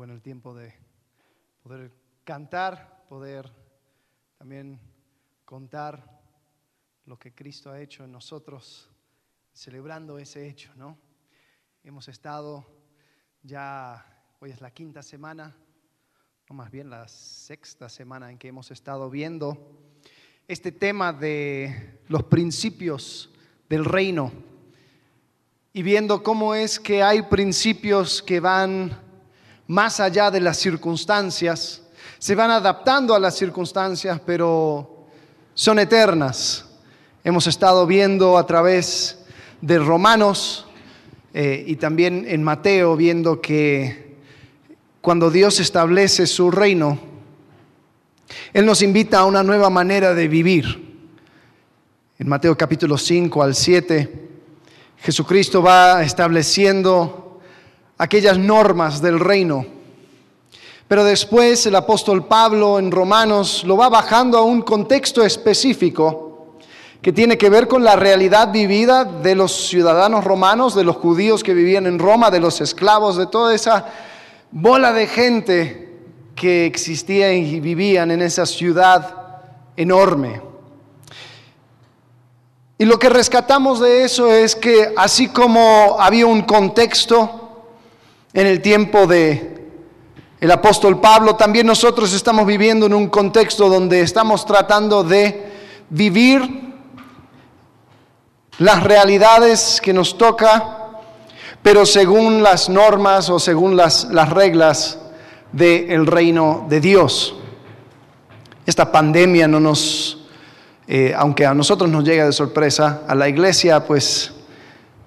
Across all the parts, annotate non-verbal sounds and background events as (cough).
bueno el tiempo de poder cantar, poder también contar lo que Cristo ha hecho en nosotros, celebrando ese hecho, ¿no? Hemos estado ya, hoy es la quinta semana, o más bien la sexta semana en que hemos estado viendo este tema de los principios del reino y viendo cómo es que hay principios que van más allá de las circunstancias, se van adaptando a las circunstancias, pero son eternas. Hemos estado viendo a través de Romanos eh, y también en Mateo, viendo que cuando Dios establece su reino, Él nos invita a una nueva manera de vivir. En Mateo capítulo 5 al 7, Jesucristo va estableciendo aquellas normas del reino. Pero después el apóstol Pablo en Romanos lo va bajando a un contexto específico que tiene que ver con la realidad vivida de los ciudadanos romanos, de los judíos que vivían en Roma, de los esclavos, de toda esa bola de gente que existía y vivían en esa ciudad enorme. Y lo que rescatamos de eso es que así como había un contexto en el tiempo de el apóstol Pablo, también nosotros estamos viviendo en un contexto donde estamos tratando de vivir las realidades que nos toca, pero según las normas o según las, las reglas del reino de Dios. Esta pandemia no nos, eh, aunque a nosotros nos llega de sorpresa, a la iglesia pues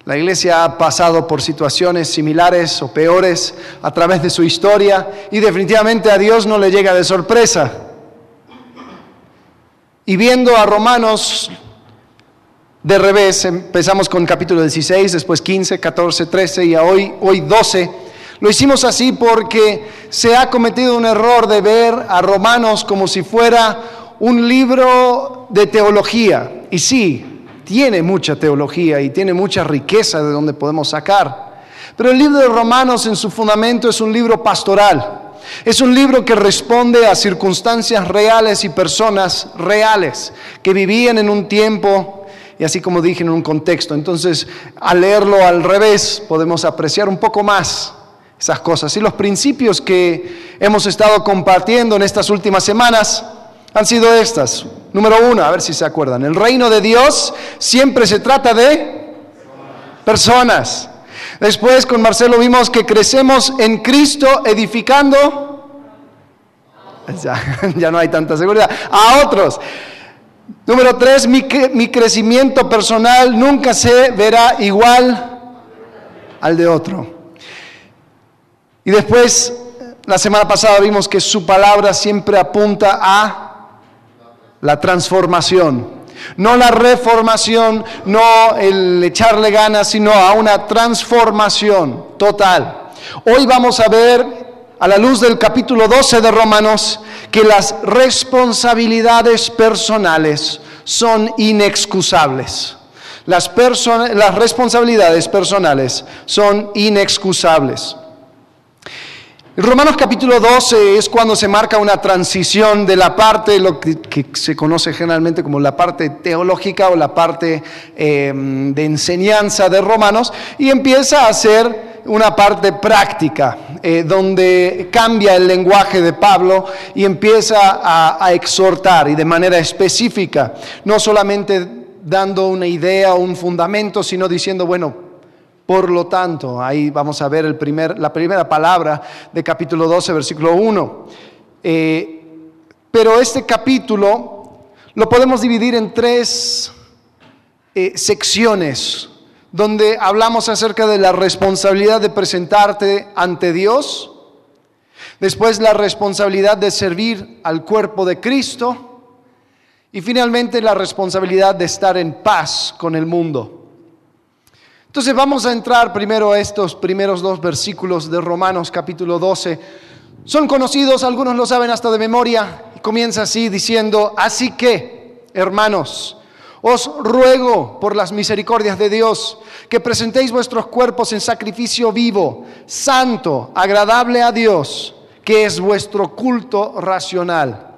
la iglesia ha pasado por situaciones similares o peores a través de su historia y definitivamente a Dios no le llega de sorpresa. Y viendo a Romanos de revés, empezamos con capítulo 16, después 15, 14, 13 y hoy, hoy 12. Lo hicimos así porque se ha cometido un error de ver a Romanos como si fuera un libro de teología. Y sí, tiene mucha teología y tiene mucha riqueza de donde podemos sacar. Pero el libro de Romanos en su fundamento es un libro pastoral. Es un libro que responde a circunstancias reales y personas reales que vivían en un tiempo y así como dije en un contexto. Entonces, al leerlo al revés, podemos apreciar un poco más esas cosas. Y los principios que hemos estado compartiendo en estas últimas semanas han sido estas. Número uno, a ver si se acuerdan. El reino de Dios siempre se trata de personas. Después con Marcelo vimos que crecemos en Cristo edificando. Ya, (laughs) no hay tanta seguridad. A otros. Número tres, mi, mi crecimiento personal nunca se verá igual al de otro. Y después, la semana pasada vimos que su palabra siempre apunta a la transformación. No la reformación, no el echarle ganas, sino a una transformación total. Hoy vamos a ver, a la luz del capítulo 12 de Romanos, que las responsabilidades personales son inexcusables. Las, las responsabilidades personales son inexcusables. Romanos capítulo 12 es cuando se marca una transición de la parte, lo que, se conoce generalmente como la parte teológica o la parte em, de enseñanza de Romanos, y empieza a ser una parte práctica, eh, donde cambia el lenguaje de Pablo y empieza a, a exhortar y de manera específica, no solamente dando una idea o un fundamento, sino diciendo, bueno, por lo tanto, ahí vamos a ver la primera palabra de capítulo 12, versículo 1. Eh, pero este capítulo lo podemos dividir en tres eh, secciones, donde hablamos acerca de la responsabilidad de presentarte ante Dios, después la responsabilidad de servir al cuerpo de Cristo y finalmente la responsabilidad de estar en paz con el mundo. Entonces vamos a entrar primero a estos primeros dos versículos de Romanos capítulo 12. Son conocidos, algunos lo saben hasta de memoria, comienza así diciendo, así que, hermanos, Os ruego por las misericordias de Dios que presentéis vuestros cuerpos en sacrificio vivo, santo, agradable a Dios, que es vuestro culto racional.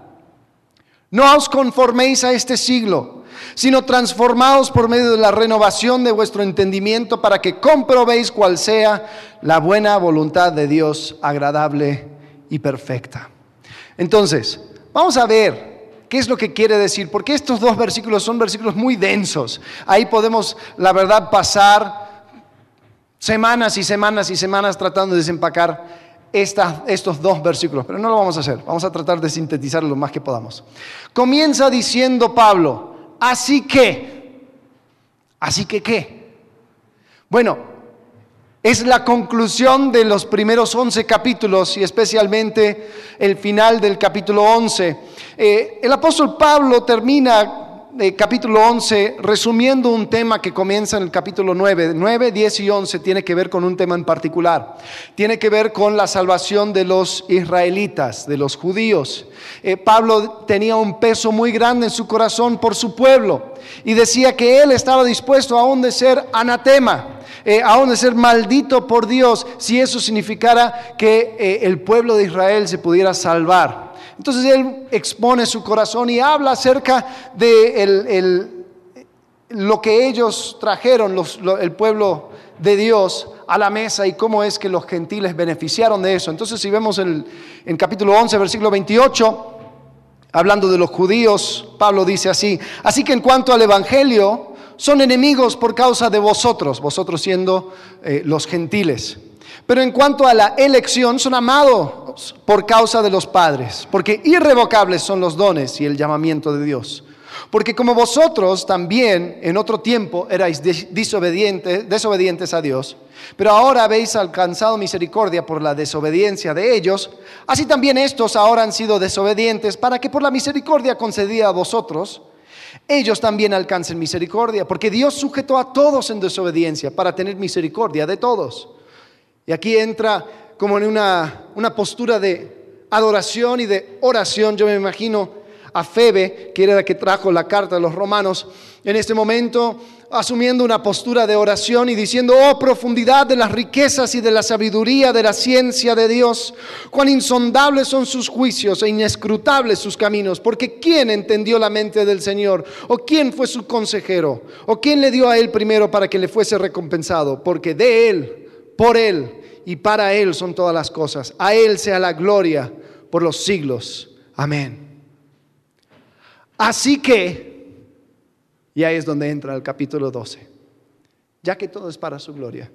No os conforméis a este siglo, sino transformaos por medio de la renovación de vuestro entendimiento para que comprobéis cuál sea la buena voluntad de Dios, agradable y perfecta. Entonces, vamos a ver ¿Qué es lo que quiere decir? Porque estos dos versículos son versículos muy densos. Ahí podemos, la verdad, pasar semanas y semanas y semanas tratando de desempacar estos dos versículos, pero no lo vamos a hacer. Vamos a tratar de sintetizar lo más que podamos. Comienza diciendo Pablo, así que, así que qué. Bueno, es la conclusión de los primeros 11 capítulos y especialmente el final del capítulo 11. Eh, el apóstol Pablo termina capítulo 11 resumiendo un tema que comienza en el capítulo 9. 9, 10 y 11 tiene que ver con un tema en particular. Tiene que ver con la salvación de los israelitas, de los judíos. Eh, Pablo tenía un peso muy grande en su corazón por su pueblo y decía que él estaba dispuesto aún de ser anatema eh, aún de ser maldito por Dios, si eso significara que eh, el pueblo de Israel se pudiera salvar. Entonces él expone su corazón y habla acerca de lo que ellos trajeron, el pueblo de Dios, a la mesa y cómo es que los gentiles beneficiaron de eso. Entonces si vemos el, en capítulo 11, versículo 28, hablando de los judíos, Pablo dice así, así que en cuanto al Evangelio, son enemigos por causa de vosotros, vosotros siendo eh, los gentiles. Pero en cuanto a la elección, son amados por causa de los padres, porque irrevocables son los dones y el llamamiento de Dios. Porque como vosotros también en otro tiempo erais desobedientes, desobedientes a Dios, pero ahora habéis alcanzado misericordia por la desobediencia de ellos, así también estos ahora han sido desobedientes para que por la misericordia concedida a vosotros, ellos también alcancen misericordia, porque Dios sujetó a todos en desobediencia para tener misericordia de todos. Y aquí entra como en una, una postura de adoración y de oración, yo me imagino a Febe, que era la que trajo la carta de los romanos, en este momento asumiendo una postura de oración y diciendo, oh profundidad de las riquezas y de la sabiduría de la ciencia de Dios, cuán insondables son sus juicios e inescrutables sus caminos, porque ¿quién entendió la mente del Señor? ¿O quién fue su consejero? ¿O quién le dio a él primero para que le fuese recompensado? Porque de él, por él y para él son todas las cosas. A él sea la gloria por los siglos. Amén. Así que, y ahí es donde entra el capítulo 12, ya que todo es para su gloria,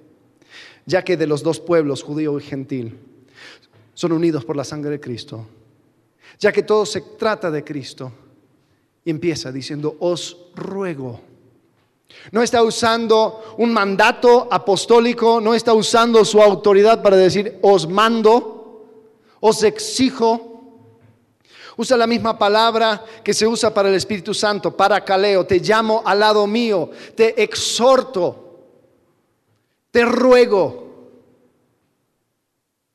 ya que de los dos pueblos, judío y gentil, son unidos por la sangre de Cristo, ya que todo se trata de Cristo, y empieza diciendo, os ruego. No está usando un mandato apostólico, no está usando su autoridad para decir, os mando, os exijo, Usa la misma palabra que se usa para el Espíritu Santo, para caleo. Te llamo al lado mío, te exhorto, te ruego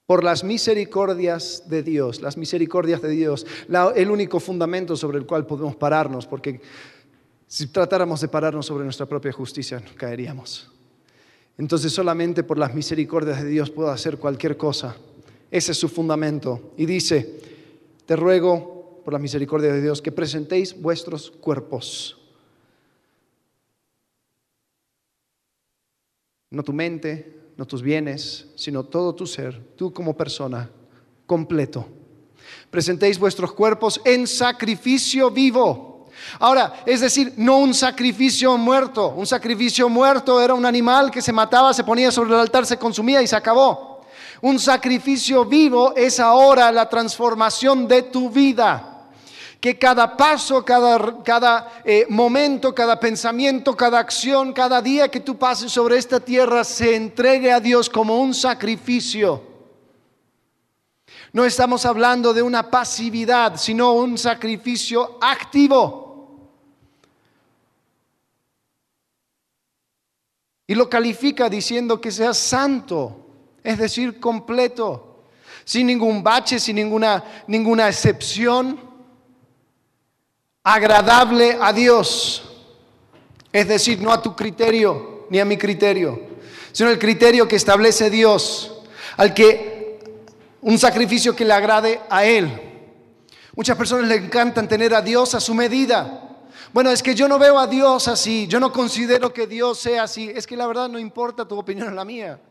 por las misericordias de Dios, las misericordias de Dios, el único fundamento sobre el cual podemos pararnos, porque si tratáramos de pararnos sobre nuestra propia justicia, caeríamos. Entonces solamente por las misericordias de Dios puedo hacer cualquier cosa. Ese es su fundamento. Y dice, te ruego, por la misericordia de Dios, que presentéis vuestros cuerpos. No tu mente, no tus bienes, sino todo tu ser, tú como persona, completo. Presentéis vuestros cuerpos en sacrificio vivo. Ahora, es decir, no un sacrificio muerto. Un sacrificio muerto era un animal que se mataba, se ponía sobre el altar, se consumía y se acabó. Un sacrificio vivo es ahora la transformación de tu vida. Que cada paso, cada, eh, momento, cada pensamiento, cada acción, cada día que tú pases sobre esta tierra se entregue a Dios como un sacrificio. No estamos hablando de una pasividad, sino un sacrificio activo. Y lo califica diciendo que sea santo es decir, completo, sin ningún bache, sin ninguna, ninguna excepción, agradable a Dios. Es decir, no a tu criterio ni a mi criterio, sino el criterio que establece Dios, al que un sacrificio que le agrade a Él. Muchas personas le encantan tener a Dios a su medida. Bueno, es que yo no veo a Dios así, yo no considero que Dios sea así. Es que la verdad no importa tu opinión o la mía.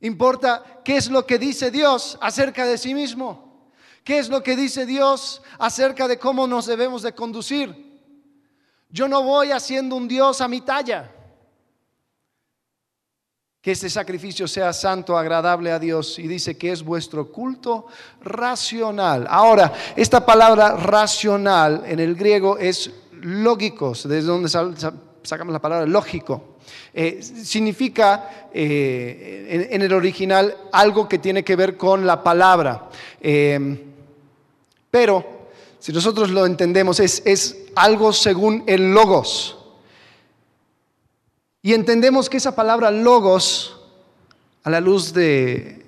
Importa qué es lo que dice Dios acerca de sí mismo. ¿Qué es lo que dice Dios acerca de cómo nos debemos de conducir? Yo no voy haciendo un Dios a mi talla. Que este sacrificio sea santo, agradable a Dios. Y dice que es vuestro culto racional. Ahora, esta palabra racional en el griego es lógicos, desde donde sacamos la palabra lógico. Eh, significa eh, en, el original algo que tiene que ver con la palabra. Eh, pero si nosotros lo entendemos, es, es algo según el logos. Y entendemos que esa palabra logos, a la luz del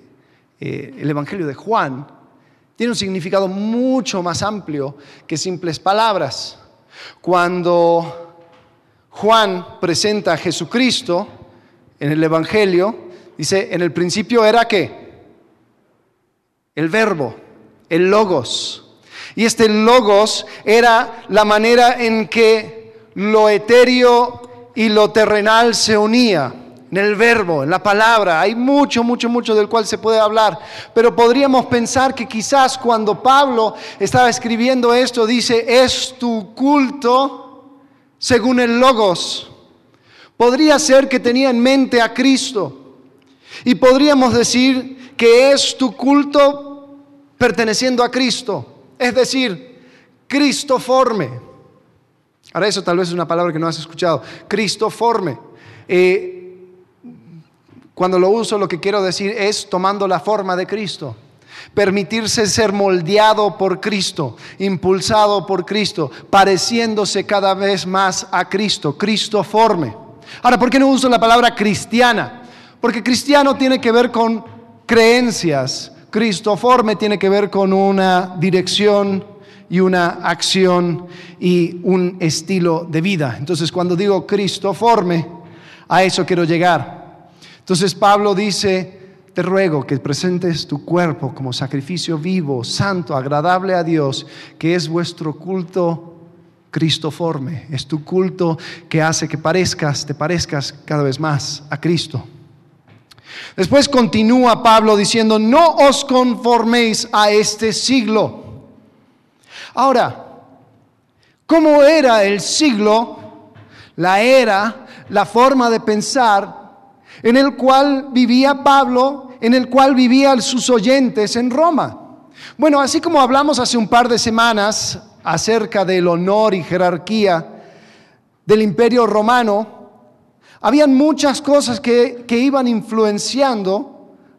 de, Evangelio de Juan, tiene un significado mucho más amplio que simples palabras. Cuando Juan presenta a Jesucristo en el Evangelio, dice, en el principio era qué? El verbo, el logos. Y este logos era la manera en que lo etéreo y lo terrenal se unía en el verbo, en la palabra. Hay mucho, mucho, mucho del cual se puede hablar. Pero podríamos pensar que quizás cuando Pablo estaba escribiendo esto, dice, es tu culto según el Logos. Podría ser que tenía en mente a Cristo. Y podríamos decir que es tu culto perteneciendo a Cristo. Es decir, Cristoforme. Ahora eso tal vez es una palabra que no has escuchado. Cristoforme. Eh, cuando lo uso lo que quiero decir es tomando la forma de Cristo permitirse ser moldeado por Cristo, impulsado por Cristo, pareciéndose cada vez más a Cristo, cristoforme. Ahora, ¿por qué no uso la palabra cristiana? Porque cristiano tiene que ver con creencias, cristoforme tiene que ver con una dirección y una acción y un estilo de vida. Entonces, cuando digo cristoforme, a eso quiero llegar. Entonces Pablo dice, te ruego que presentes tu cuerpo como sacrificio vivo, santo, agradable a Dios, que es vuestro culto cristoforme, es tu culto que hace que parezcas, te parezcas cada vez más a Cristo. Después continúa Pablo diciendo, no os conforméis a este siglo. Ahora, ¿cómo era el siglo, la era, la forma de pensar en el cual vivía Pablo, en el cual vivían sus oyentes en Roma. Bueno, así como hablamos hace un par de semanas acerca del honor y jerarquía del imperio romano, habían muchas cosas que, iban influenciando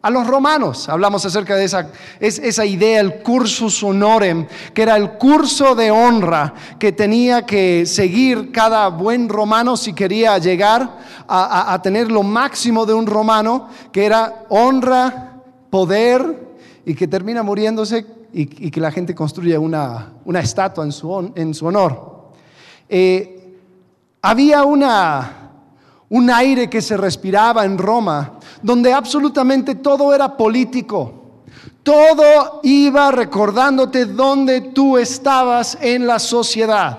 a los romanos. Hablamos acerca de esa, esa idea, el cursus honorem, que era el curso de honra que tenía que seguir cada buen romano si quería llegar a, tener lo máximo de un romano, que era honra, poder, y que termina muriéndose y, que la gente construye una, estatua en su, en su honor. Eh, había una, un aire que se respiraba en Roma, donde absolutamente todo era político. Todo iba recordándote dónde tú estabas en la sociedad,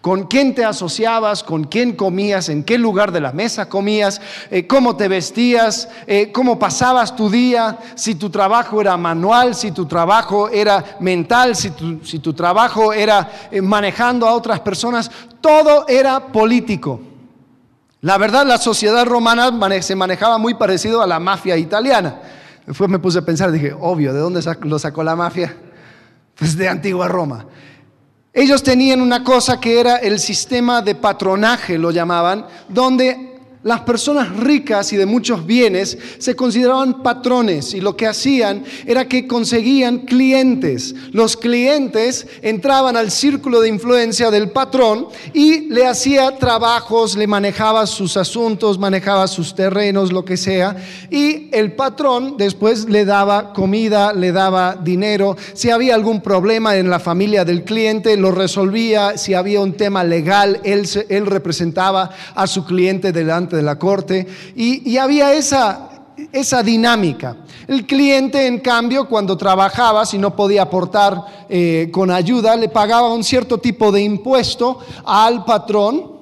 con quién te asociabas, con quién comías, en qué lugar de la mesa comías, eh, cómo te vestías, eh, cómo pasabas tu día, si tu trabajo era manual, si tu trabajo era mental, si tu, si tu trabajo era eh, manejando a otras personas, todo era político. La verdad, la sociedad romana se manejaba muy parecido a la mafia italiana. Después me puse a pensar, dije, obvio, ¿de dónde lo sacó la mafia? Pues de antigua Roma. Ellos tenían una cosa que era el sistema de patronaje, lo llamaban, donde las personas ricas y de muchos bienes se consideraban patrones y lo que hacían era que conseguían clientes. Los clientes entraban al círculo de influencia del patrón y le hacía trabajos, le manejaba sus asuntos, manejaba sus terrenos, lo que sea. Y el patrón después le daba comida, le daba dinero. Si había algún problema en la familia del cliente, lo resolvía. Si había un tema legal, él, él representaba a su cliente delante de la corte y, había esa, esa dinámica. El cliente, en cambio, cuando trabajaba, si no podía aportar eh, con ayuda, le pagaba un cierto tipo de impuesto al patrón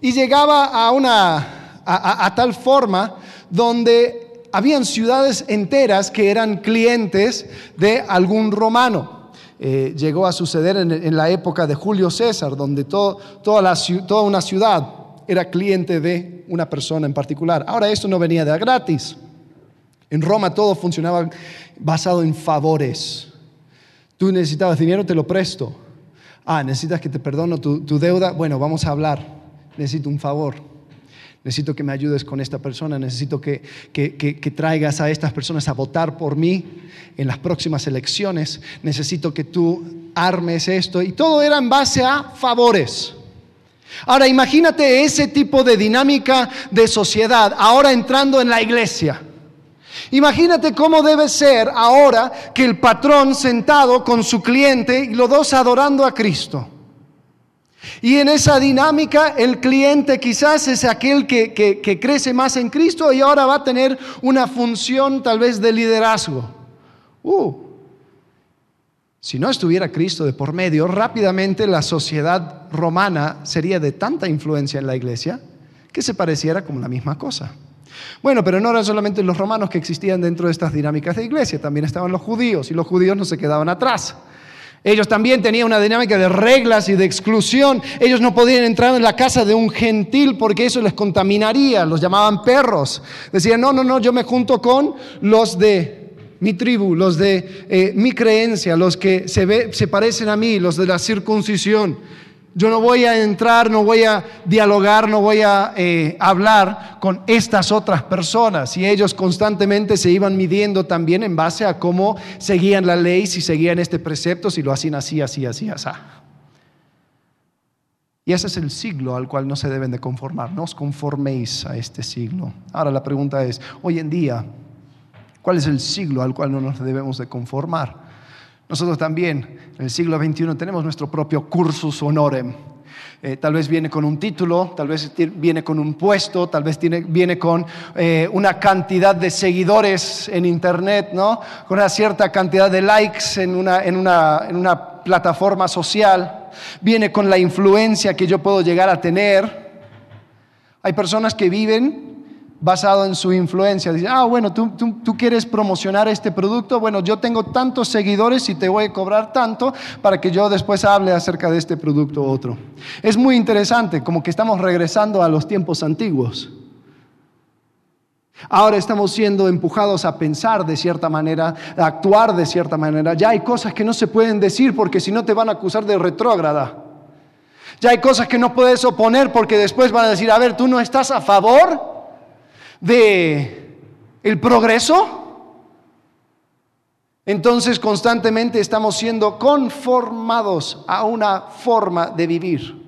y llegaba a, una, a, tal forma donde habían ciudades enteras que eran clientes de algún romano. Eh, llegó a suceder en, la época de Julio César, donde toda, toda una ciudad era cliente de una persona en particular. Ahora esto no venía de gratis. En Roma todo funcionaba basado en favores. Tú necesitabas dinero, te lo presto. Ah, necesitas que te perdono tu, deuda. Bueno, vamos a hablar. Necesito un favor. Necesito que me ayudes con esta persona. Necesito que, que traigas a estas personas a votar por mí en las próximas elecciones. Necesito que tú armes esto. Y todo era en base a favores. Ahora imagínate ese tipo de dinámica de sociedad ahora entrando en la iglesia. Imagínate cómo debe ser ahora que el patrón sentado con su cliente y los dos adorando a Cristo. Y en esa dinámica el cliente quizás es aquel que, crece más en Cristo y ahora va a tener una función tal vez de liderazgo. Uh, si no estuviera Cristo de por medio, rápidamente la sociedad romana sería de tanta influencia en la iglesia que se pareciera como la misma cosa. Bueno, pero no eran solamente los romanos que existían dentro de estas dinámicas de iglesia, también estaban los judíos y los judíos no se quedaban atrás. Ellos también tenían una dinámica de reglas y de exclusión. Ellos no podían entrar en la casa de un gentil porque eso les contaminaría. Los llamaban perros. Decían, no, no, no, yo me junto con los de mi tribu, los de eh, mi creencia, los que se, se parecen a mí, los de la circuncisión. Yo no voy a entrar, no voy a dialogar, no voy a eh, hablar con estas otras personas. Y ellos constantemente se iban midiendo también en base a cómo seguían la ley, si seguían este precepto, si lo hacían así, así, así, así. Y ese es el siglo al cual no se deben de conformar. No os conforméis a este siglo. Ahora la pregunta es, hoy en día, ¿Cuál es el siglo al cual no nos debemos de conformar? Nosotros también, en el siglo XXI, tenemos nuestro propio cursus honorem. Eh, tal vez viene con un título, tal vez viene con un puesto, tal vez viene con eh, una cantidad de seguidores en Internet, ¿no? con una cierta cantidad de likes en una, en una plataforma social, viene con la influencia que yo puedo llegar a tener. Hay personas que viven basado en su influencia. Dice, ah, bueno, tú, quieres promocionar este producto, bueno, yo tengo tantos seguidores y te voy a cobrar tanto para que yo después hable acerca de este producto u otro. Es muy interesante, como que estamos regresando a los tiempos antiguos. Ahora estamos siendo empujados a pensar de cierta manera, a actuar de cierta manera. Ya hay cosas que no se pueden decir porque si no te van a acusar de retrógrada. Ya hay cosas que no puedes oponer porque después van a decir, a ver, tú no estás a favor de el progreso, entonces constantemente estamos siendo conformados a una forma de vivir.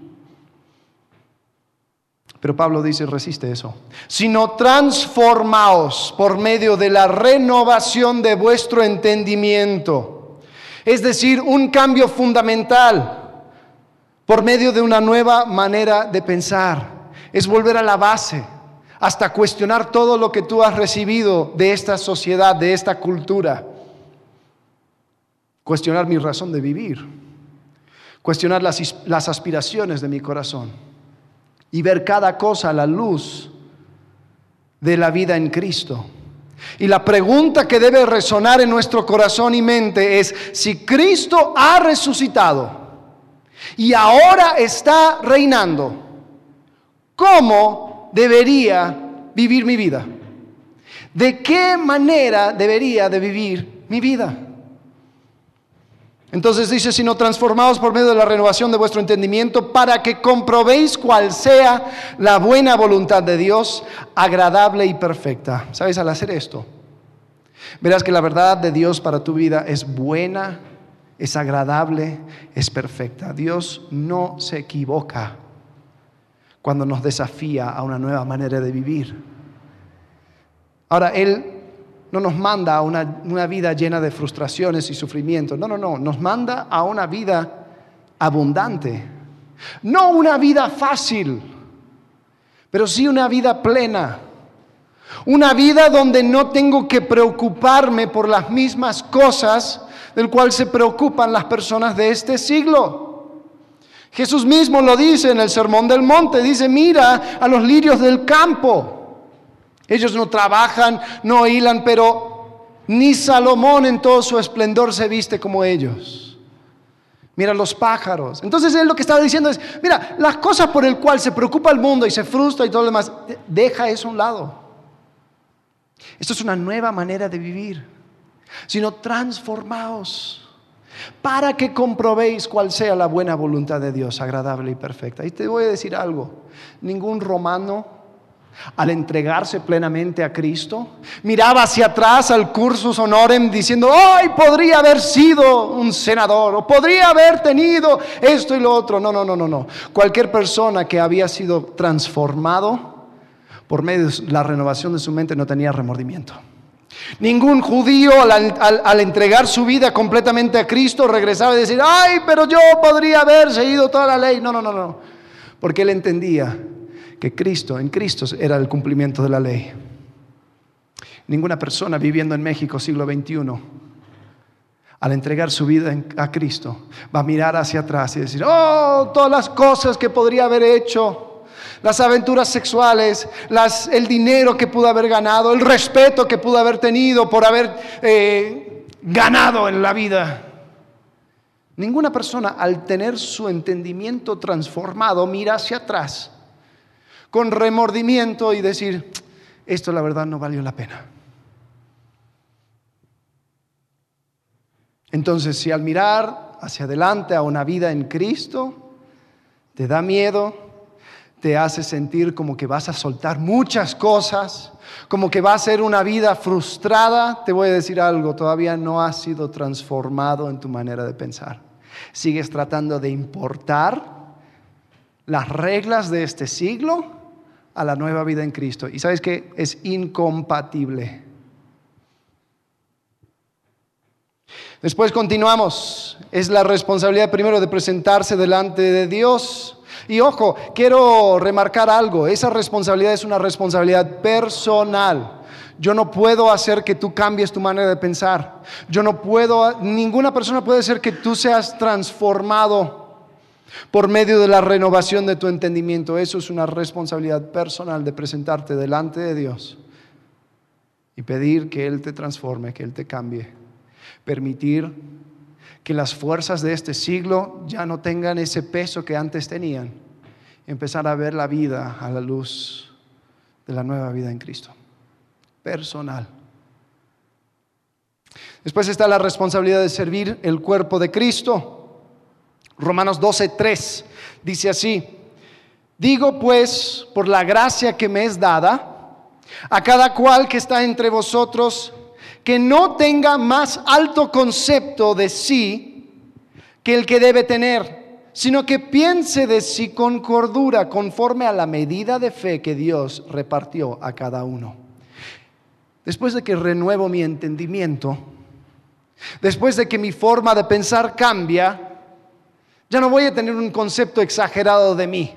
Pero Pablo dice, resiste eso. Sino transformaos por medio de la renovación de vuestro entendimiento. Es decir, un cambio fundamental por medio de una nueva manera de pensar. Es volver a la base hasta cuestionar todo lo que tú has recibido de esta sociedad, de esta cultura. Cuestionar mi razón de vivir. Cuestionar las, aspiraciones de mi corazón. Y ver cada cosa a la luz de la vida en Cristo. Y la pregunta que debe resonar en nuestro corazón y mente es, si Cristo ha resucitado y ahora está reinando, ¿cómo debería vivir mi vida? ¿De qué manera debería de vivir mi vida? Entonces dice, sino transformados por medio de la renovación de vuestro entendimiento para que comprobéis cuál sea la buena voluntad de Dios, agradable y perfecta. ¿Sabes? Al hacer esto, verás que la verdad de Dios para tu vida es buena, es agradable, es perfecta. Dios no se equivoca cuando nos desafía a una nueva manera de vivir. Ahora, Él no nos manda a una, vida llena de frustraciones y sufrimientos. No, no, no. Nos manda a una vida abundante. No una vida fácil, pero sí una vida plena. Una vida donde no tengo que preocuparme por las mismas cosas del cual se preocupan las personas de este siglo. Jesús mismo lo dice en el Sermón del Monte, dice, mira a los lirios del campo. Ellos no trabajan, no hilan, pero ni Salomón en todo su esplendor se viste como ellos. Mira los pájaros. Entonces él lo que estaba diciendo es, mira, las cosas por el cual se preocupa el mundo y se frustra y todo lo demás, deja eso a un lado. Esto es una nueva manera de vivir, sino transformaos para que comprobéis cuál sea la buena voluntad de Dios, agradable y perfecta. Y te voy a decir algo, ningún romano al entregarse plenamente a Cristo, miraba hacia atrás al cursus honorem diciendo, ¡ay, podría haber sido un senador! O podría haber tenido esto y lo otro. No, no, no, no, no. Cualquier persona que había sido transformado por medio de la renovación de su mente no tenía remordimiento. Ningún judío al, entregar su vida completamente a Cristo regresaba y decir, ay, pero yo podría haber seguido toda la ley. No, no, no, no. Porque él entendía que Cristo, en Cristo era el cumplimiento de la ley. Ninguna persona viviendo en México siglo XXI, al entregar su vida a Cristo, va a mirar hacia atrás y decir, oh, todas las cosas que podría haber hecho, las aventuras sexuales, el dinero que pudo haber ganado, el respeto que pudo haber tenido por haber eh, ganado en la vida. Ninguna persona al tener su entendimiento transformado mira hacia atrás con remordimiento y decir, esto la verdad no valió la pena. Entonces, si al mirar hacia adelante a una vida en Cristo, te da miedo, te hace sentir como que vas a soltar muchas cosas, como que va a ser una vida frustrada, te voy a decir algo, todavía no has sido transformado en tu manera de pensar. Sigues tratando de importar las reglas de este siglo a la nueva vida en Cristo. Y sabes que es incompatible. Después continuamos. Es la responsabilidad primero de presentarse delante de Dios. Y ojo, quiero remarcar algo. Esa responsabilidad es una responsabilidad personal. Yo no puedo hacer que tú cambies tu manera de pensar. Yo no puedo, ninguna persona puede hacer que tú seas transformado por medio de la renovación de tu entendimiento. Eso es una responsabilidad personal de presentarte delante de Dios y pedir que Él te transforme, que Él te cambie. Permitir que las fuerzas de este siglo ya no tengan ese peso que antes tenían. Empezar a ver la vida a la luz de la nueva vida en Cristo. Personal. Después está la responsabilidad de servir el cuerpo de Cristo. Romanos 12, 3 dice así, digo pues por la gracia que me es dada, a cada cual que está entre vosotros, que no tenga más alto concepto de sí que el que debe tener, sino que piense de sí con cordura, conforme a la medida de fe que Dios repartió a cada uno. Después de que renuevo mi entendimiento, después de que mi forma de pensar cambia, ya no voy a tener un concepto exagerado de mí,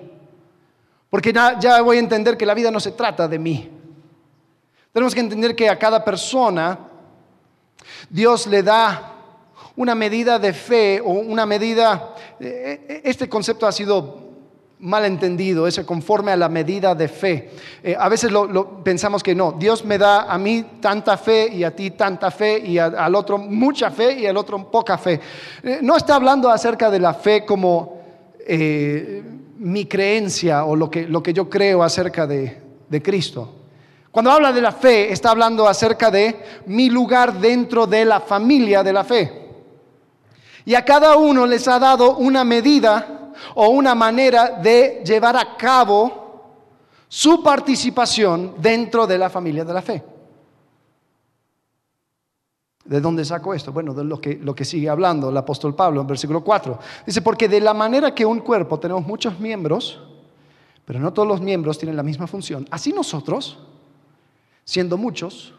porque ya, voy a entender que la vida no se trata de mí. Tenemos que entender que a cada persona Dios le da una medida de fe o una medida, eh, eh, este concepto ha sido mal entendido, ese conforme a la medida de fe. Eh, a veces lo, pensamos que no, Dios me da a mí tanta fe y a ti tanta fe y al otro mucha fe y al otro poca fe. No está hablando acerca de la fe como mi creencia o lo que, yo creo acerca de Cristo. Cuando habla de la fe, está hablando acerca de mi lugar dentro de la familia de la fe. Y a cada uno les ha dado una medida o una manera de llevar a cabo su participación dentro de la familia de la fe. ¿De dónde saco esto? Bueno, de lo que, lo que sigue hablando el apóstol Pablo en versículo 4. Dice, porque de la manera que un cuerpo tenemos muchos miembros, pero no todos los miembros tienen la misma función, así nosotros, siendo muchos,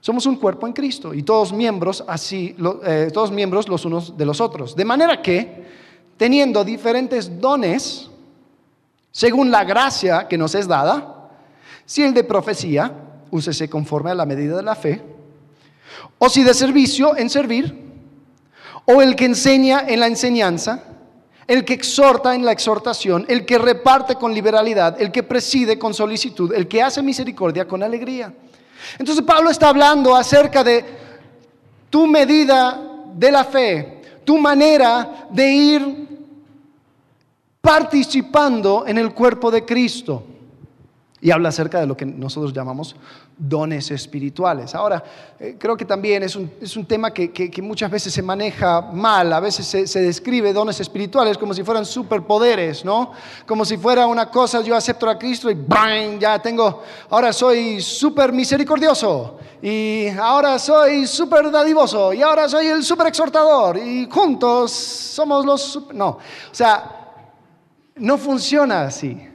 somos un cuerpo en Cristo y todos miembros así, eh, todos miembros los unos de los otros. De manera que, teniendo diferentes dones, según la gracia que nos es dada, si el de profecía, úsese conforme a la medida de la fe, o si de servicio, en servir, o el que enseña en la enseñanza, el que exhorta en la exhortación, el que reparte con liberalidad, el que preside con solicitud, el que hace misericordia con alegría. Entonces Pablo está hablando acerca de tu medida de la fe, tu manera de ir participando en el cuerpo de Cristo. Y habla acerca de lo que nosotros llamamos dones espirituales. Ahora, eh, creo que también es un, tema que, muchas veces se maneja mal, a veces se, describe dones espirituales como si fueran superpoderes, ¿no? Como si fuera una cosa, yo acepto a Cristo y ¡bang! ya tengo, ahora soy súper misericordioso, y ahora soy súper dadivoso, y ahora soy el súper exhortador, y juntos somos los... No, o sea, no funciona así.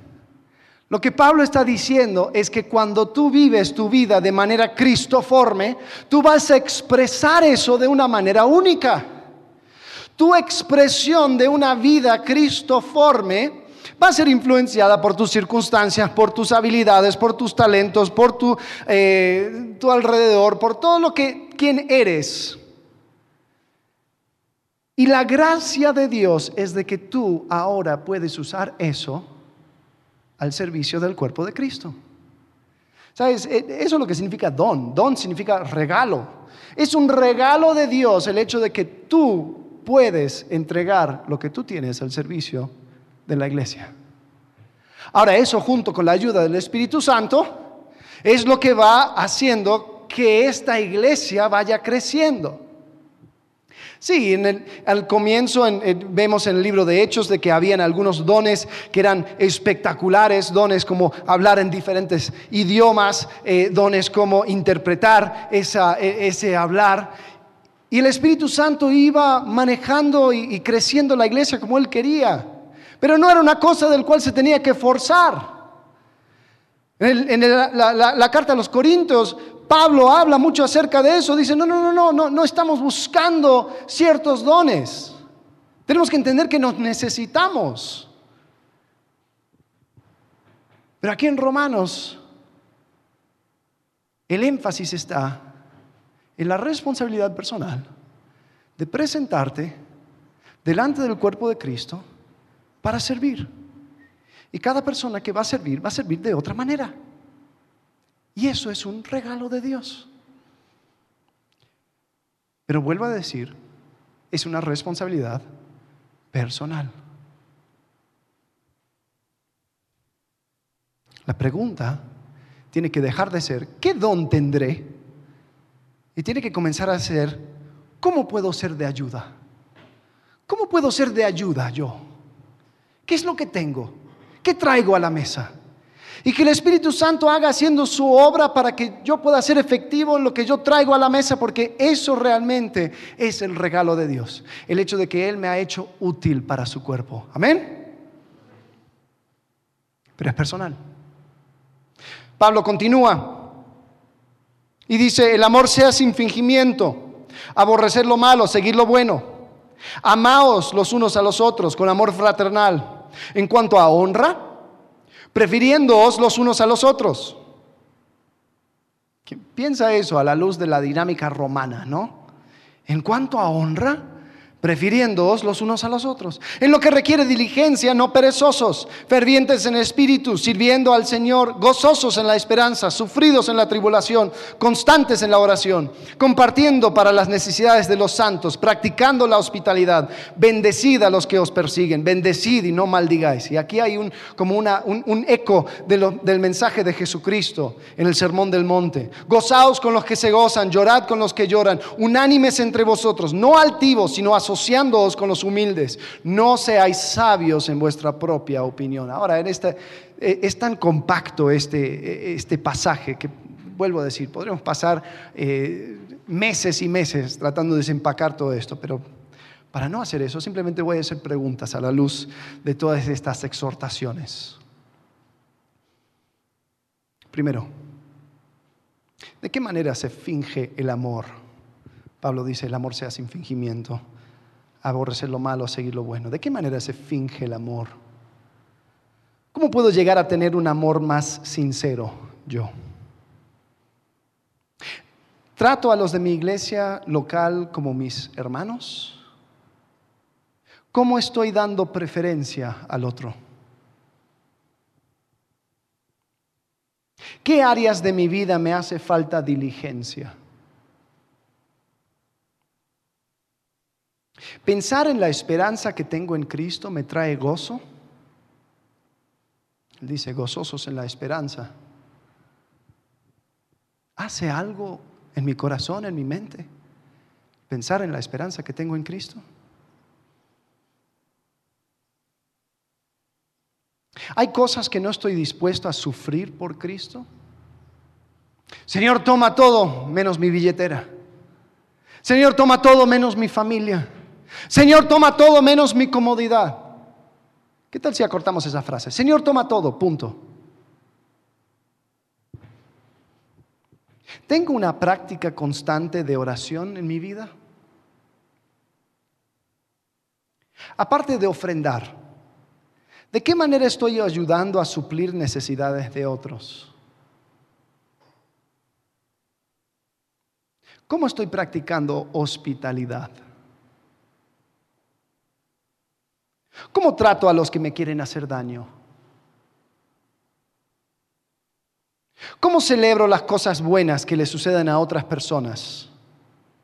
Lo que Pablo está diciendo es que cuando tú vives tu vida de manera cristoforme, tú vas a expresar eso de una manera única. Tu expresión de una vida cristoforme va a ser influenciada por tus circunstancias, por tus habilidades, por tus talentos, por tu, eh, tu alrededor, por todo lo que quien eres. Y la gracia de Dios es de que tú ahora puedes usar eso al servicio del cuerpo de Cristo. ¿Sabes? E, eso es lo que significa don. Don significa regalo. Es un regalo de Dios el hecho de que tú puedes entregar lo que tú tienes al servicio de la iglesia. Ahora, eso junto con la ayuda del Espíritu Santo es lo que va haciendo que esta iglesia vaya creciendo. Sí, en el, al comienzo vemos en el libro de Hechos de que habían algunos dones que eran espectaculares, dones como hablar en diferentes idiomas, eh, dones como interpretar e, ese hablar. Y el Espíritu Santo iba manejando y, creciendo la iglesia como él quería. Pero no era una cosa del cual se tenía que forzar. En, la, carta a los Corintios, Pablo habla mucho acerca de eso. Dice, no, no, no, no, no, no estamos buscando ciertos dones. Tenemos que entender que nos necesitamos. Pero aquí en Romanos, el énfasis está en la responsabilidad personal de presentarte delante del cuerpo de Cristo para servir. Y cada persona que va a servir va a servir de otra manera. Y eso es un regalo de Dios. Pero vuelvo a decir, es una responsabilidad personal. La pregunta tiene que dejar de ser, ¿qué don tendré? Y tiene que comenzar a ser, ¿cómo puedo ser de ayuda? ¿Cómo puedo ser de ayuda yo? ¿Qué es lo que tengo? ¿Qué traigo a la mesa? Y que el Espíritu Santo haga haciendo su obra para que yo pueda ser efectivo en lo que yo traigo a la mesa, porque eso realmente es el regalo de Dios. El hecho de que Él me ha hecho útil para su cuerpo. Amén. Pero es personal. Pablo continúa y dice, el amor sea sin fingimiento, aborrecer lo malo, seguir lo bueno. Amaos los unos a los otros con amor fraternal. En cuanto a honra, prefiriéndoos los unos a los otros. Piensa eso a la luz de la dinámica romana, ¿no? En cuanto a honra, prefiriéndoos los unos a los otros. En lo que requiere diligencia, no perezosos, fervientes en espíritu, sirviendo al Señor, gozosos en la esperanza, sufridos en la tribulación, constantes en la oración, compartiendo para las necesidades de los santos, practicando la hospitalidad, bendecid a los que os persiguen, bendecid y no maldigáis. Y aquí hay un, como una, un, eco del mensaje de Jesucristo en el Sermón del Monte. Gozaos con los que se gozan, llorad con los que lloran, unánimes entre vosotros, no altivos, sino asociándoos con los humildes. No seáis sabios en vuestra propia opinión. Ahora, en este, eh, es tan compacto este, este pasaje que, vuelvo a decir, podríamos pasar eh, meses y meses tratando de desempacar todo esto, pero para no hacer eso, simplemente voy a hacer preguntas a la luz de todas estas exhortaciones. Primero, ¿de qué manera se finge el amor? Pablo dice, el amor sea sin fingimiento, aborrecer lo malo, seguir lo bueno. ¿De qué manera se finge el amor? ¿Cómo puedo llegar a tener un amor más sincero yo? ¿Trato a los de mi iglesia local como mis hermanos? ¿Cómo estoy dando preferencia al otro? ¿Qué áreas de mi vida me hace falta diligencia? Pensar en la esperanza que tengo en Cristo me trae gozo. Él dice, gozosos en la esperanza. ¿Hace algo en mi corazón, en mi mente? Pensar en la esperanza que tengo en Cristo. ¿Hay cosas que no estoy dispuesto a sufrir por Cristo? Señor, toma todo menos mi billetera. Señor, toma todo menos mi familia. Señor, toma todo menos mi comodidad. ¿Qué tal si acortamos esa frase? Señor, toma todo, punto. ¿Tengo una práctica constante de oración en mi vida? Aparte de ofrendar, ¿de qué manera estoy ayudando a suplir necesidades de otros? ¿Cómo estoy practicando hospitalidad? ¿Cómo trato a los que me quieren hacer daño? ¿Cómo celebro las cosas buenas que le suceden a otras personas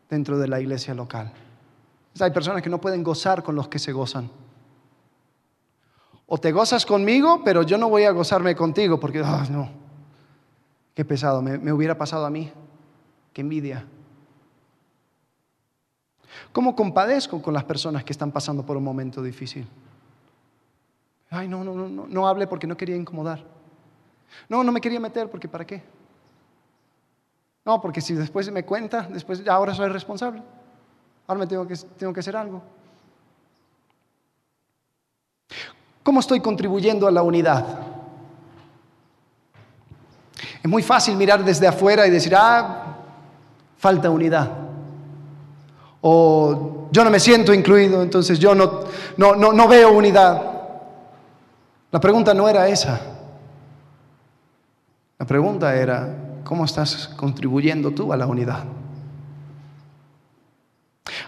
dentro de la iglesia local? Hay personas que no pueden gozar con los que se gozan. O te gozas conmigo, pero yo no voy a gozarme contigo porque, ah, no, qué pesado, me hubiera pasado a mí, qué envidia. ¿Cómo compadezco con las personas que están pasando por un momento difícil? Ay, no, no, no, no, hable porque no quería incomodar. No, no me quería meter porque ¿para qué? No, porque si después me cuenta, después ahora soy responsable. Ahora me tengo que, tengo que hacer algo. ¿Cómo estoy contribuyendo a la unidad? Es muy fácil mirar desde afuera y decir, ah, falta unidad. O yo no me siento incluido, entonces yo no, no, no, no veo unidad. La pregunta no era esa. La pregunta era, ¿cómo estás contribuyendo tú a la unidad?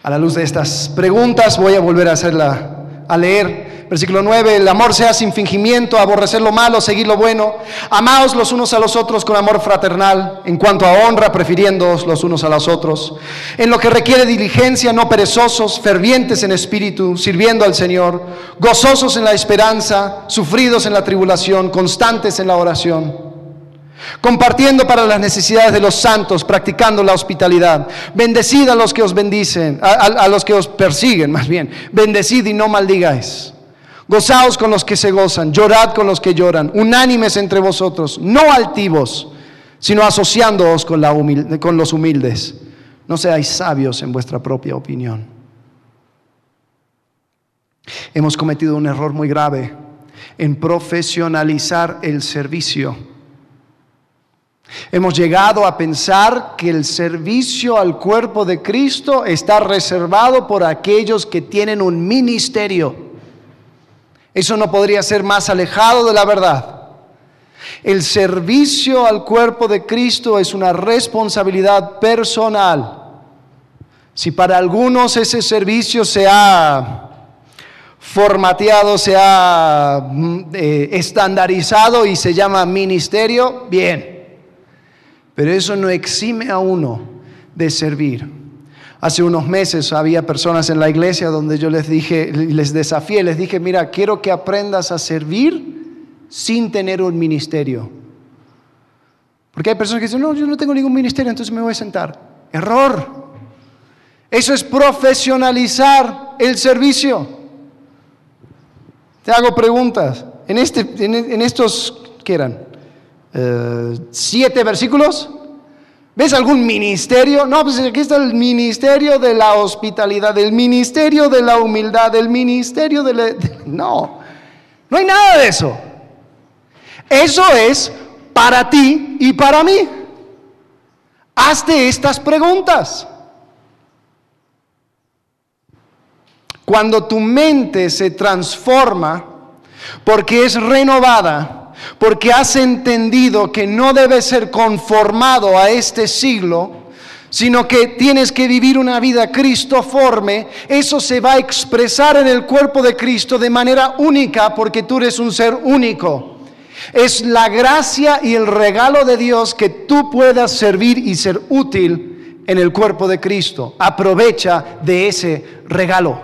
A la luz de estas preguntas voy a volver a hacerla, a leer Versículo 9, el amor sea sin fingimiento, aborrecer lo malo, seguir lo bueno. Amaos los unos a los otros con amor fraternal, en cuanto a honra, prefiriéndoos los unos a los otros. En lo que requiere diligencia, no perezosos, fervientes en espíritu, sirviendo al Señor, gozosos en la esperanza, sufridos en la tribulación, constantes en la oración compartiendo para las necesidades de los santos, practicando la hospitalidad. Bendecid a los que os bendicen, a, a, los que os persiguen, más bien. Bendecid y no maldigáis. Gozaos con los que se gozan, llorad con los que lloran, unánimes entre vosotros, no altivos, sino asociándoos con, con los humildes. No seáis sabios en vuestra propia opinión. Hemos cometido un error muy grave en profesionalizar el servicio. Hemos llegado a pensar que el servicio al cuerpo de Cristo está reservado por aquellos que tienen un ministerio. Eso no podría ser más alejado de la verdad. El servicio al cuerpo de Cristo es una responsabilidad personal. Si para algunos ese servicio se ha formateado, se ha mm, eh, estandarizado y se llama ministerio, bien. Pero eso no exime a uno de servir. Hace unos meses había personas en la iglesia donde yo les dije, les desafié, les dije, mira, quiero que aprendas a servir sin tener un ministerio. Porque hay personas que dicen, no, yo no tengo ningún ministerio, entonces me voy a sentar. Error. Eso es profesionalizar el servicio. Te hago preguntas. En, este, en, estos, ¿qué eran? Eh, siete versículos. ¿Ves algún ministerio? No, pues aquí está el ministerio de la hospitalidad, el ministerio de la humildad, el ministerio de la... No, no hay nada de eso. Eso es para ti y para mí. Hazte estas preguntas. Cuando tu mente se transforma porque es renovada, porque has entendido que no debes ser conformado a este siglo, sino que tienes que vivir una vida cristoforme, eso se va a expresar en el cuerpo de Cristo de manera única porque tú eres un ser único. Es la gracia y el regalo de Dios que tú puedas servir y ser útil en el cuerpo de Cristo. Aprovecha de ese regalo.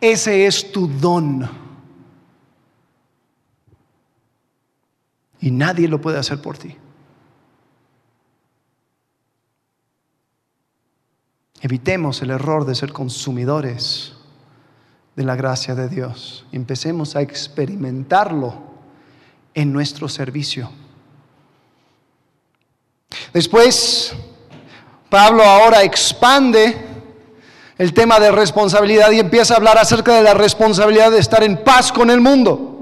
Ese es tu don. Y nadie lo puede hacer por ti. Evitemos el error de ser consumidores de la gracia de Dios. Empecemos a experimentarlo en nuestro servicio. Después, Pablo ahora expande el tema de responsabilidad y empieza a hablar acerca de la responsabilidad de estar en paz con el mundo.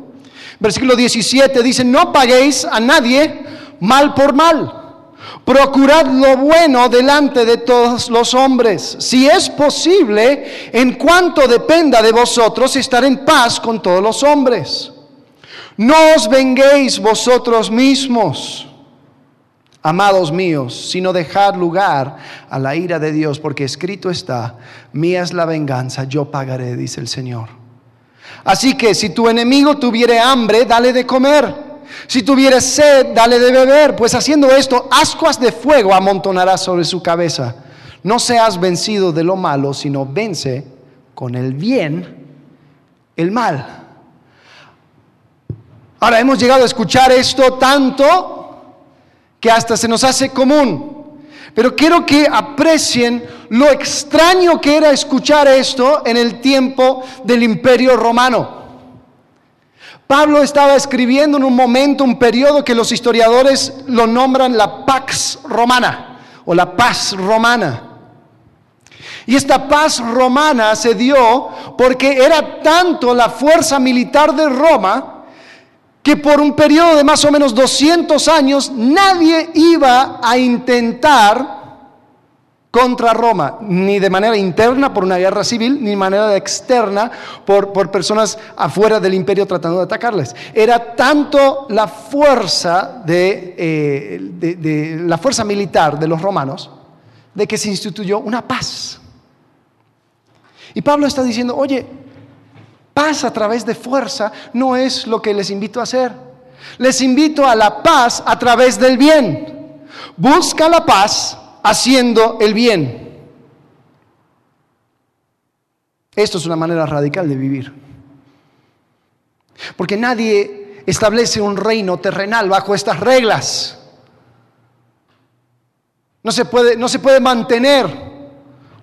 Versículo 17 dice, no paguéis a nadie mal por mal. Procurad lo bueno delante de todos los hombres. Si es posible, en cuanto dependa de vosotros, estar en paz con todos los hombres. No os venguéis vosotros mismos amados míos, sino dejad lugar a la ira de Dios, porque escrito está, mía es la venganza, yo pagaré, dice el Señor. Así que si tu enemigo tuviere hambre, dale de comer. Si tuviere sed, dale de beber, pues haciendo esto, ascuas de fuego amontonarás sobre su cabeza. No seas vencido de lo malo, sino vence con el bien el mal. Ahora hemos llegado a escuchar esto tanto que hasta se nos hace común. Pero quiero que aprecien lo extraño que era escuchar esto en el tiempo del imperio romano. Pablo estaba escribiendo en un momento, un periodo que los historiadores lo nombran la Pax Romana o la paz romana. Y esta paz romana se dio porque era tanto la fuerza militar de Roma que por un periodo de más o menos 200 años nadie iba a intentar contra Roma, ni de manera interna por una guerra civil, ni de manera externa por, por personas afuera del imperio tratando de atacarles. Era tanto la fuerza de, eh, de la fuerza militar de los romanos de que se instituyó una paz. Y Pablo está diciendo, oye, Paz a través de fuerza no es lo que les invito a hacer. Les invito a la paz a través del bien. Busca la paz haciendo el bien. Esto es una manera radical de vivir. Porque nadie establece un reino terrenal bajo estas reglas. No se puede, no se puede mantener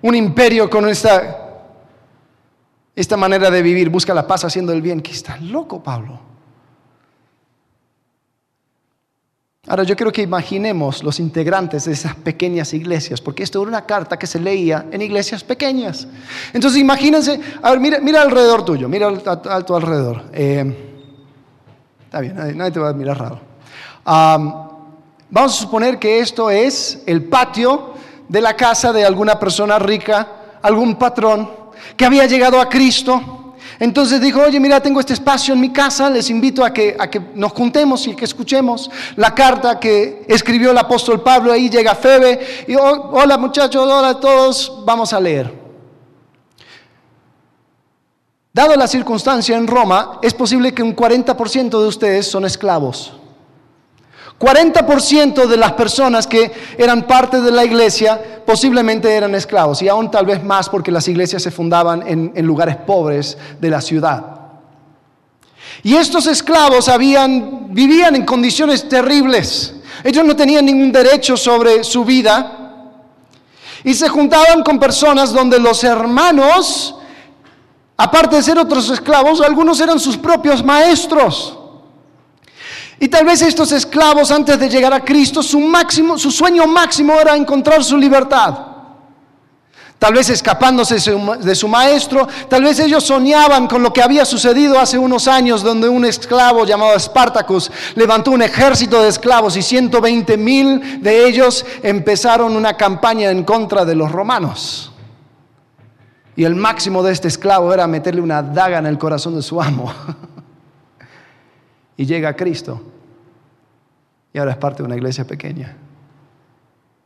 un imperio con esta esta manera de vivir, busca la paz haciendo el bien. Que está loco, Pablo. Ahora yo quiero que imaginemos los integrantes de esas pequeñas iglesias, porque esto era una carta que se leía en iglesias pequeñas. Entonces imagínense, a ver, mira, mira alrededor tuyo, mira a, tu alrededor. Eh, está bien, nadie, te va a mirar raro. vamos a suponer que esto es el patio de la casa de alguna persona rica, algún patrón que había llegado a Cristo. Entonces dijo, oye, mira, tengo este espacio en mi casa, les invito a que, a que nos juntemos y que escuchemos la carta que escribió el apóstol Pablo. Ahí llega Febe y, oh, hola muchachos, hola a todos, vamos a leer. Dado la circunstancia en Roma, es posible que un 40% de ustedes son esclavos. 40% de las personas que eran parte de la iglesia posiblemente eran esclavos y aún tal vez más porque las iglesias se fundaban en, lugares pobres de la ciudad. Y estos esclavos vivían en condiciones terribles. Ellos no tenían ningún derecho sobre su vida. Y se juntaban con personas donde los hermanos, aparte de ser otros esclavos, algunos eran sus propios maestros. Y tal vez estos esclavos antes de llegar a Cristo, su, máximo, su sueño máximo era encontrar su libertad tal vez escapándose de su maestro, tal vez ellos soñaban con lo que había sucedido hace unos años donde un esclavo llamado Spartacus levantó un ejército de esclavos y 120 mil de ellos empezaron una campaña en contra de los romanos. Y el máximo de este esclavo era meterle una daga en el corazón de su amo. (laughs) y llega a Cristo. Y ahora es parte de una iglesia pequeña.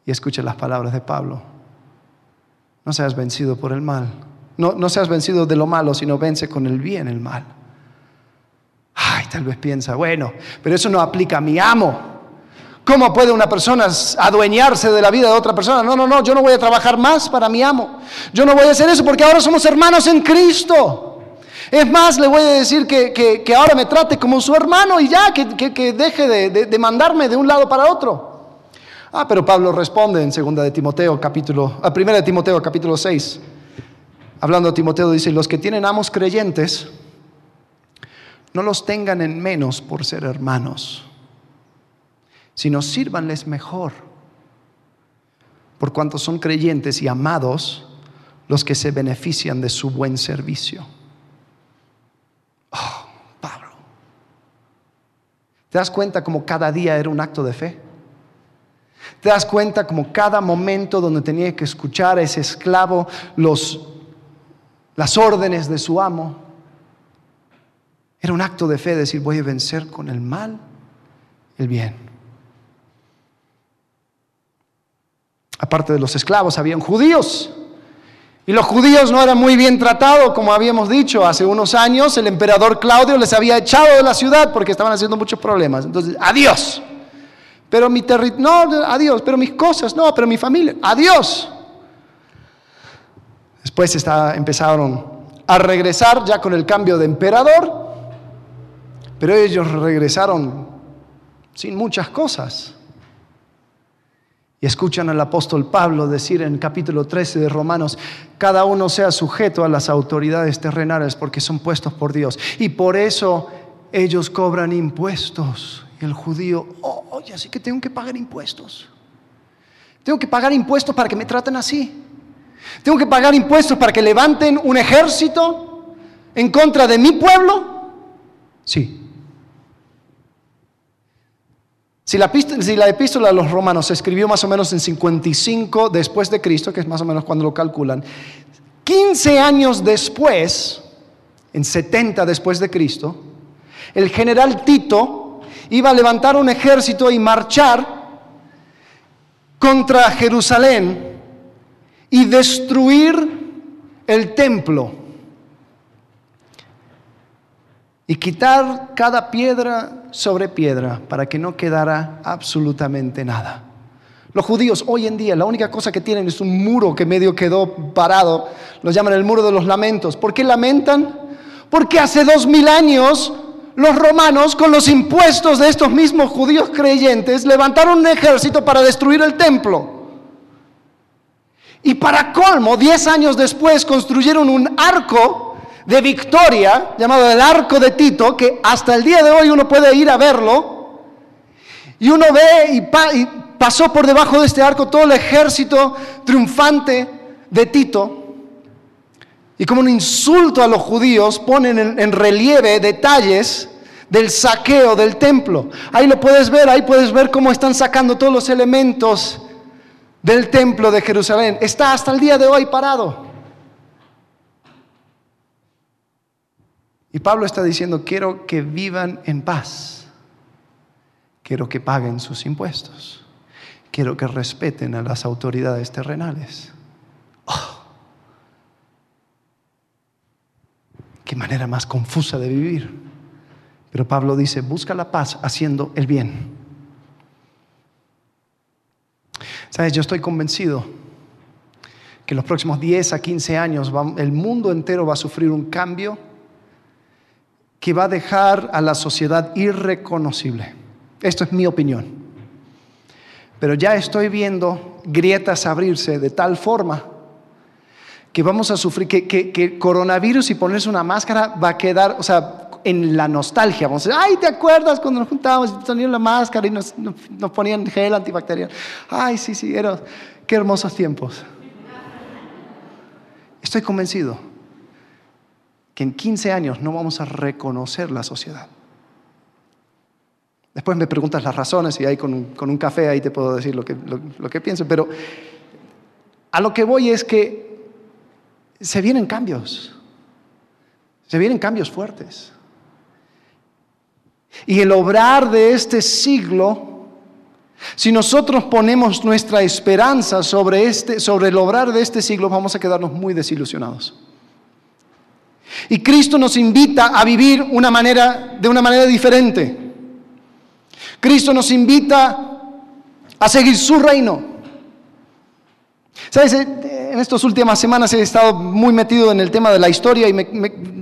Y escucha las palabras de Pablo no seas vencido por el mal. No, no seas vencido de lo malo, sino vence con el bien el mal. Ay, tal vez piensa, bueno, pero eso no aplica a mi amo. ¿Cómo puede una persona adueñarse de la vida de otra persona? No, no, no, yo no voy a trabajar más para mi amo. Yo no voy a hacer eso porque ahora somos hermanos en Cristo. Es más, le voy a decir que, ahora me trate como su hermano y ya, que, deje de, de mandarme de un lado para otro. Ah, pero Pablo responde en 2 de Timoteo capítulo, a 1 de Timoteo capítulo 6. Hablando de Timoteo dice, los que tienen amos creyentes, no los tengan en menos por ser hermanos, sino sírvanles mejor, por cuanto son creyentes y amados los que se benefician de su buen servicio. Oh, Pablo. ¿Te das cuenta como cada día era un acto de fe? Te das cuenta como cada momento donde tenía que escuchar a ese esclavo las órdenes de su amo. Era un acto de fe decir voy a vencer con el mal el bien. Aparte de los esclavos, habían judíos. Y los judíos no eran muy bien tratados, como habíamos dicho hace unos años. El emperador Claudio les había echado de la ciudad porque estaban haciendo muchos problemas. Entonces, adiós. Pero mi territorio, no, adiós, pero mis cosas, no, pero mi familia, adiós. Después empezaron a regresar ya con el cambio de emperador, pero ellos regresaron sin muchas cosas. Y escuchan al apóstol Pablo decir en capítulo 13 de Romanos, cada uno sea sujeto a las autoridades terrenales porque son puestos por Dios. Y por eso ellos cobran impuestos. Y el judío, oh, oye, así que tengo que pagar impuestos. Tengo que pagar impuestos para que me traten así. Tengo que pagar impuestos para que levanten un ejército en contra de mi pueblo. Sí. Si la, epístola a los romanos se escribió más o menos en 55 después de Cristo, que es más o menos cuando lo calculan, 15 años después, en 70 después de Cristo, el general Tito iba a levantar un ejército y marchar contra Jerusalén y destruir el templo y quitar cada piedra sobre piedra para que no quedara absolutamente nada. Los judíos hoy en día la única cosa que tienen es un muro que medio quedó parado, lo llaman el muro de los lamentos. ¿Por qué lamentan? Porque hace dos mil años los romanos, con los impuestos de estos mismos judíos creyentes, levantaron un ejército para destruir el templo. Y para colmo, diez años después construyeron un arco de victoria, llamado el arco de Tito, que hasta el día de hoy uno puede ir a verlo. Y uno ve y, pasó por debajo de este arco todo el ejército triunfante de Tito. Y como un insulto a los judíos ponen en, relieve detalles del saqueo del templo. Ahí lo puedes ver, ahí puedes ver cómo están sacando todos los elementos del templo de Jerusalén. Está hasta el día de hoy parado. Y Pablo está diciendo, quiero que vivan en paz. Quiero que paguen sus impuestos. Quiero que respeten a las autoridades terrenales. Oh. Qué manera más confusa de vivir. Pero Pablo dice, busca la paz haciendo el bien. Sabes, yo estoy convencido que en los próximos 10 a 15 años el mundo entero va a sufrir un cambio que va a dejar a la sociedad irreconocible. Esto es mi opinión. Pero ya estoy viendo grietas abrirse de tal forma que vamos a sufrir, que, que, coronavirus y ponerse una máscara va a quedar, o sea, en la nostalgia. Vamos a decir, ay, ¿te acuerdas cuando nos juntábamos y ponían la máscara y nos, nos, ponían gel antibacterial? Ay, sí, sí, era, qué hermosos tiempos. Estoy convencido que en 15 años no vamos a reconocer la sociedad. Después me preguntas las razones y ahí con un, con un café ahí te puedo decir lo que, lo que pienso, pero a lo que voy es que se vienen cambios. Se vienen cambios fuertes. Y el obrar de este siglo, si nosotros ponemos nuestra esperanza sobre, este, sobre el obrar de este siglo, vamos a quedarnos muy desilusionados. Y Cristo nos invita a vivir una manera, de una manera diferente. Cristo nos invita a seguir su reino. Sabes, eh, en estas últimas semanas he estado muy metido en el tema de la historia y me,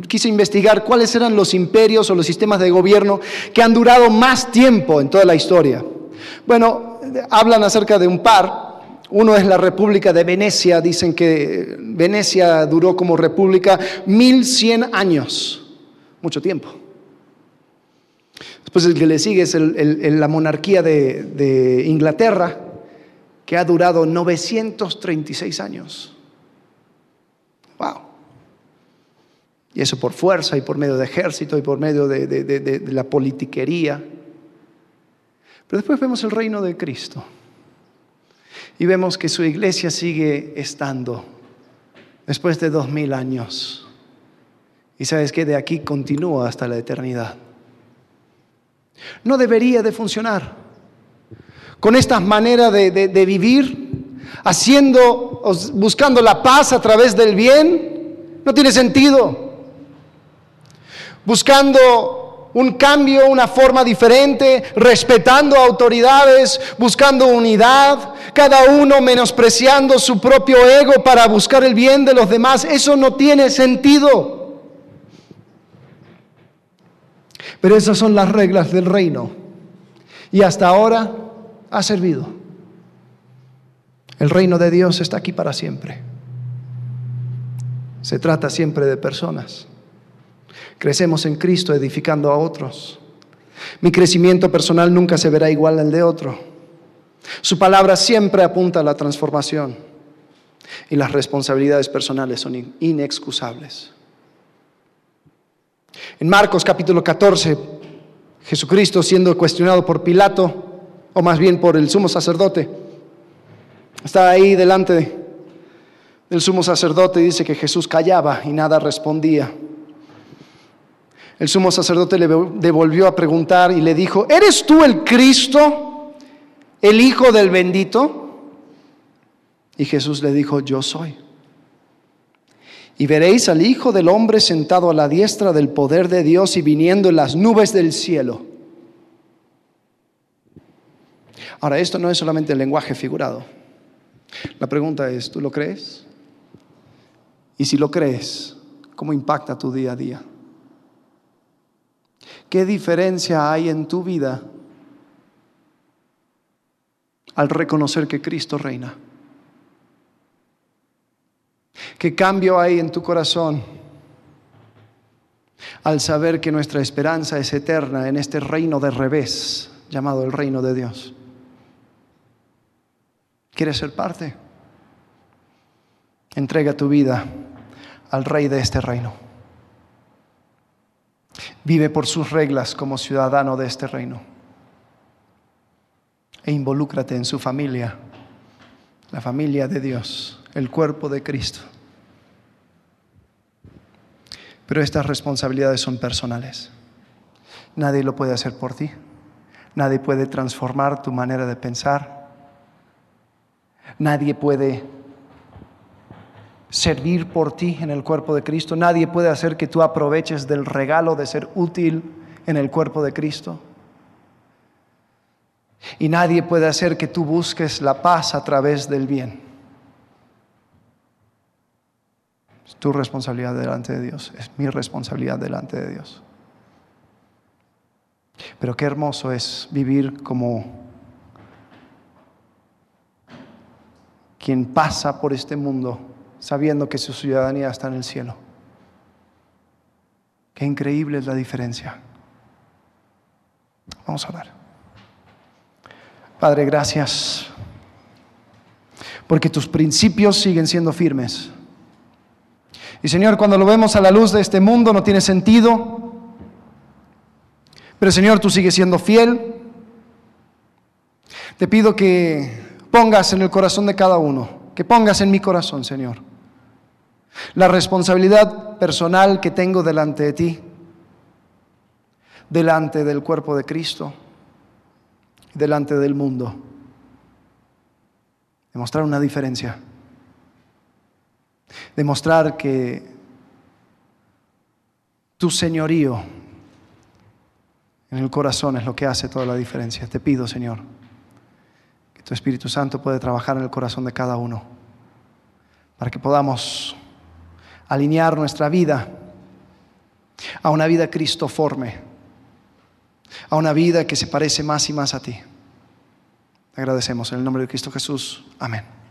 quise investigar cuáles eran los imperios o los sistemas de gobierno que han durado más tiempo en toda la historia. Bueno, hablan acerca de un par. Uno es la República de Venecia. Dicen que Venecia duró como república 1100 años. Mucho tiempo. Después el que le sigue es la monarquía de Inglaterra que ha durado 936 años. ¡Wow! Y eso por fuerza y por medio de ejército y por medio de, la politiquería. Pero después vemos el reino de Cristo y vemos que su iglesia sigue estando después de dos mil años. Y sabes que de aquí continúa hasta la eternidad. No debería de funcionar con esta manera de, vivir, haciendo, buscando la paz a través del bien, no tiene sentido. Buscando un cambio, una forma diferente, respetando autoridades, buscando unidad, cada uno menospreciando su propio ego para buscar el bien de los demás, eso no tiene sentido. Pero esas son las reglas del reino. Y hasta ahora ha servido. El reino de Dios está aquí para siempre. Se trata siempre de personas. Crecemos en Cristo edificando a otros. Mi crecimiento personal nunca se verá igual al de otro. Su palabra siempre apunta a la transformación y las responsabilidades personales son inexcusables. En Marcos capítulo 14, Jesucristo siendo cuestionado por Pilato, o más bien por el sumo sacerdote. Está ahí delante del sumo sacerdote dice que Jesús callaba y nada respondía. El sumo sacerdote le devolvió a preguntar y le dijo, ¿eres tú el Cristo, el Hijo del bendito? Y Jesús le dijo, yo soy. Y veréis al Hijo del Hombre sentado a la diestra del poder de Dios y viniendo en las nubes del cielo. Ahora, esto no es solamente el lenguaje figurado. La pregunta es, ¿tú lo crees? Y si lo crees, ¿cómo impacta tu día a día? ¿Qué diferencia hay en tu vida al reconocer que Cristo reina? ¿Qué cambio hay en tu corazón al saber que nuestra esperanza es eterna en este reino de revés llamado el reino de Dios? ¿Quieres ser parte? Entrega tu vida al rey de este reino. Vive por sus reglas como ciudadano de este reino. E involúcrate en su familia, la familia de Dios, el cuerpo de Cristo. Pero estas responsabilidades son personales. Nadie lo puede hacer por ti. Nadie puede transformar tu manera de pensar, Nadie puede servir por ti en el cuerpo de Cristo. Nadie puede hacer que tú aproveches del regalo de ser útil en el cuerpo de Cristo. Y nadie puede hacer que tú busques la paz a través del bien. Es tu responsabilidad delante de Dios, es mi responsabilidad delante de Dios. Pero qué hermoso es vivir como quien pasa por este mundo sabiendo que su ciudadanía está en el cielo. Qué increíble es la diferencia. Vamos a orar. Padre, gracias porque tus principios siguen siendo firmes. Y Señor, cuando lo vemos a la luz de este mundo no tiene sentido, pero Señor, tú sigues siendo fiel. Te pido que pongas en el corazón de cada uno, que pongas en mi corazón, Señor, la responsabilidad personal que tengo delante de ti, delante del cuerpo de Cristo, delante del mundo. Demostrar una diferencia. Demostrar que tu señorío en el corazón es lo que hace toda la diferencia. Te pido, Señor, que tu Espíritu Santo pueda trabajar en el corazón de cada uno para que podamos alinear nuestra vida a una vida cristoforme, a una vida que se parece más y más a ti. Agradecemos en el nombre de Cristo Jesús. Amén.